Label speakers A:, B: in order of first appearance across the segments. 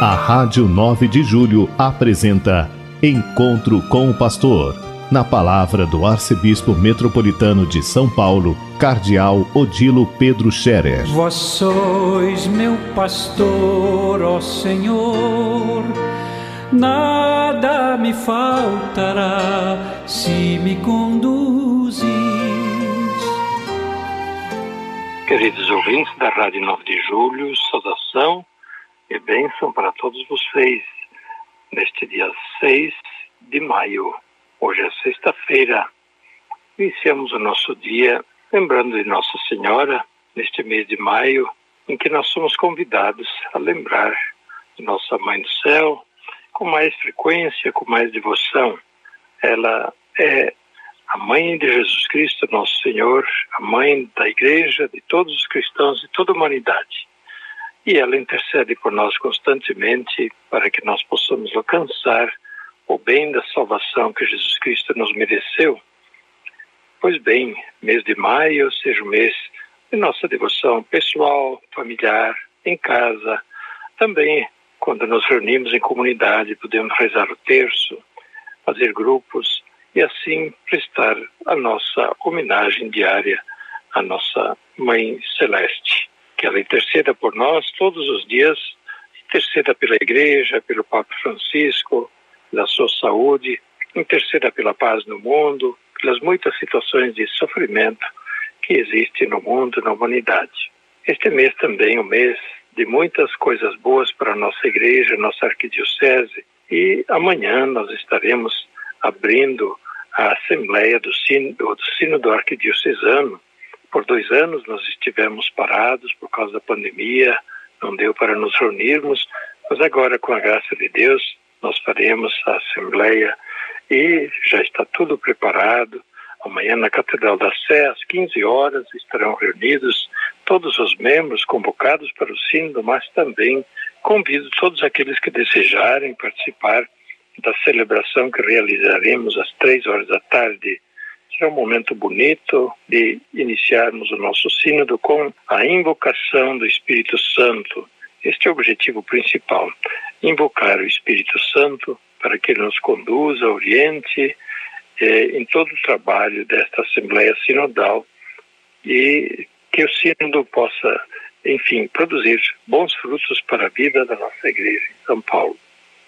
A: A Rádio 9 de Julho apresenta Encontro com o Pastor. Na palavra do Arcebispo Metropolitano de São Paulo, Cardeal Odilo Pedro Scherer.
B: Vós sois meu pastor, ó Senhor, nada me faltará se me conduzis.
C: Queridos ouvintes da Rádio 9 de Julho, saudação e bênção para todos vocês neste dia 6 de maio. Hoje é sexta-feira. Iniciamos o nosso dia lembrando de Nossa Senhora neste mês de maio, em que nós somos convidados a lembrar de Nossa Mãe do Céu com mais frequência, com mais devoção. Ela é a mãe de Jesus Cristo, nosso Senhor, a mãe da igreja, de todos os cristãos, de toda a humanidade e ela intercede por nós constantemente para que nós possamos alcançar o bem da salvação que Jesus Cristo nos mereceu. Pois bem, mês de maio seja o mês de nossa devoção pessoal, familiar, em casa, também quando nos reunimos em comunidade, podemos rezar o terço, fazer grupos e assim prestar a nossa homenagem diária à nossa Mãe Celeste que ela interceda por nós todos os dias, interceda pela Igreja, pelo Papa Francisco, pela sua saúde, interceda pela paz no mundo, pelas muitas situações de sofrimento que existem no mundo, na humanidade. Este mês também é um mês de muitas coisas boas para a nossa igreja, nossa arquidiocese, e amanhã nós estaremos abrindo a Assembleia do Sínodo, do Sínodo Arquidiocesano, por dois anos nós estivemos parados por causa da pandemia, não deu para nos reunirmos, mas agora, com a graça de Deus, nós faremos a Assembleia e já está tudo preparado. Amanhã, na Catedral da Sé, às 15 horas, estarão reunidos todos os membros convocados para o Sínodo, mas também convido todos aqueles que desejarem participar da celebração que realizaremos às três horas da tarde é um momento bonito de iniciarmos o nosso sínodo com a invocação do Espírito Santo. Este é o objetivo principal: invocar o Espírito Santo para que ele nos conduza, oriente eh, em todo o trabalho desta Assembleia Sinodal e que o sínodo possa, enfim, produzir bons frutos para a vida da nossa igreja em São Paulo.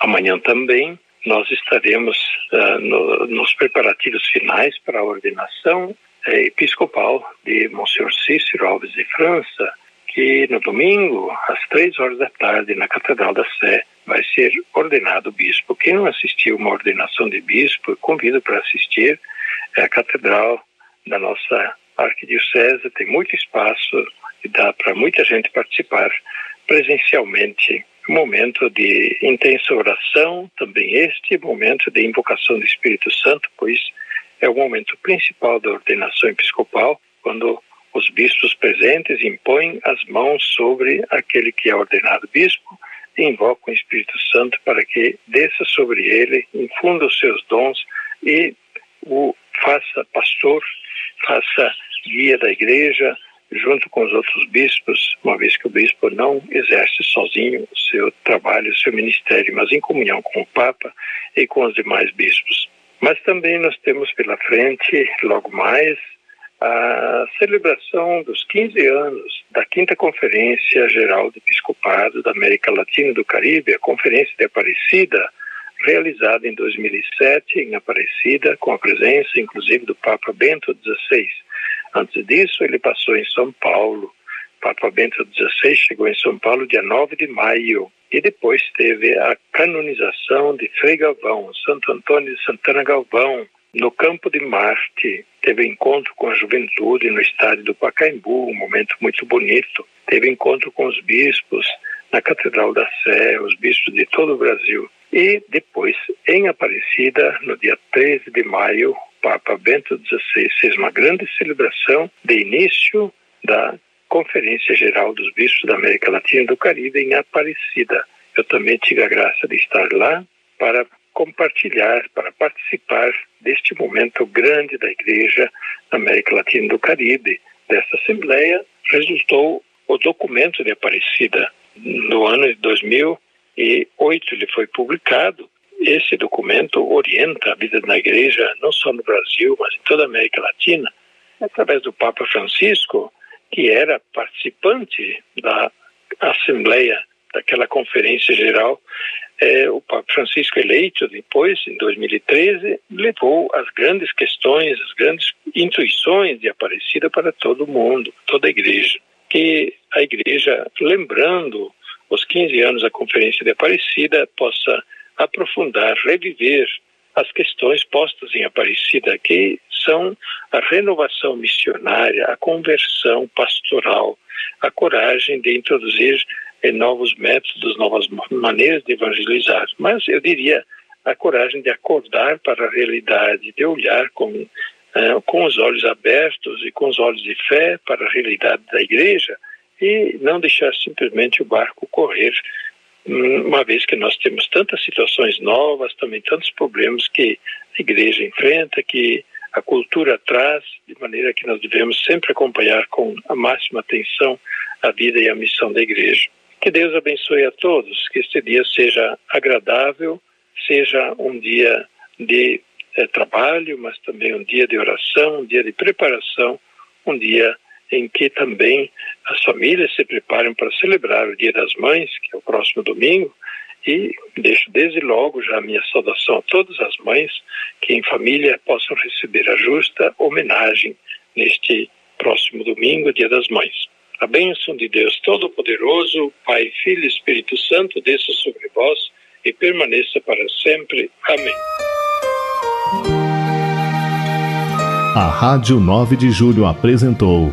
C: Amanhã também nós estaremos uh, no, nos preparativos finais para a ordenação uh, episcopal de Monsenhor Cícero Alves de França, que no domingo, às três horas da tarde, na Catedral da Sé, vai ser ordenado bispo. Quem não assistiu uma ordenação de bispo, convido para assistir. É a Catedral da nossa Arquidiocese, tem muito espaço e dá para muita gente participar presencialmente momento de intensa oração, também este momento de invocação do Espírito Santo, pois é o momento principal da ordenação episcopal, quando os bispos presentes impõem as mãos sobre aquele que é ordenado bispo e invocam o Espírito Santo para que desça sobre ele, infunda os seus dons e o faça pastor, faça guia da igreja, junto com os outros bispos, uma vez que o bispo não exerce sozinho o seu trabalho, o seu ministério, mas em comunhão com o Papa e com os demais bispos. Mas também nós temos pela frente, logo mais, a celebração dos 15 anos da quinta Conferência Geral do Episcopado da América Latina e do Caribe, a Conferência de Aparecida, realizada em 2007 em Aparecida, com a presença inclusive do Papa Bento XVI. Antes disso, ele passou em São Paulo. Papa Bento XVI chegou em São Paulo dia 9 de maio e depois teve a canonização de Frei Galvão, Santo Antônio de Santana Galvão, no Campo de Marte. Teve encontro com a juventude no estádio do Pacaembu, um momento muito bonito. Teve encontro com os bispos na Catedral da Sé, os bispos de todo o Brasil. E depois, em Aparecida, no dia 13 de maio, Papa Bento XVI fez uma grande celebração de início da Conferência Geral dos Bispos da América Latina e do Caribe em Aparecida. Eu também tive a graça de estar lá para compartilhar, para participar deste momento grande da Igreja da América Latina e do Caribe. Dessa Assembleia resultou o documento de Aparecida. No ano de 2000, 2008 ele foi publicado. Esse documento orienta a vida na igreja, não só no Brasil, mas em toda a América Latina, através do Papa Francisco, que era participante da Assembleia, daquela Conferência Geral. É, o Papa Francisco eleito depois, em 2013, levou as grandes questões, as grandes intuições de Aparecida para todo mundo, toda a igreja. Que a igreja, lembrando os 15 anos da Conferência de Aparecida, possa aprofundar, reviver as questões postas em Aparecida, que são a renovação missionária, a conversão pastoral, a coragem de introduzir eh, novos métodos, novas maneiras de evangelizar. Mas eu diria a coragem de acordar para a realidade, de olhar com, eh, com os olhos abertos e com os olhos de fé para a realidade da igreja e não deixar simplesmente o barco correr uma vez que nós temos tantas situações novas, também tantos problemas que a igreja enfrenta, que a cultura traz, de maneira que nós devemos sempre acompanhar com a máxima atenção a vida e a missão da igreja. Que Deus abençoe a todos, que este dia seja agradável, seja um dia de é, trabalho, mas também um dia de oração, um dia de preparação, um dia em que também as famílias se preparem para celebrar o Dia das Mães, que é o próximo domingo, e deixo desde logo já a minha saudação a todas as mães que em família possam receber a justa homenagem neste próximo domingo, Dia das Mães. A bênção de Deus Todo-Poderoso, Pai, Filho e Espírito Santo, desça sobre vós e permaneça para sempre. Amém.
A: A Rádio 9 de Julho apresentou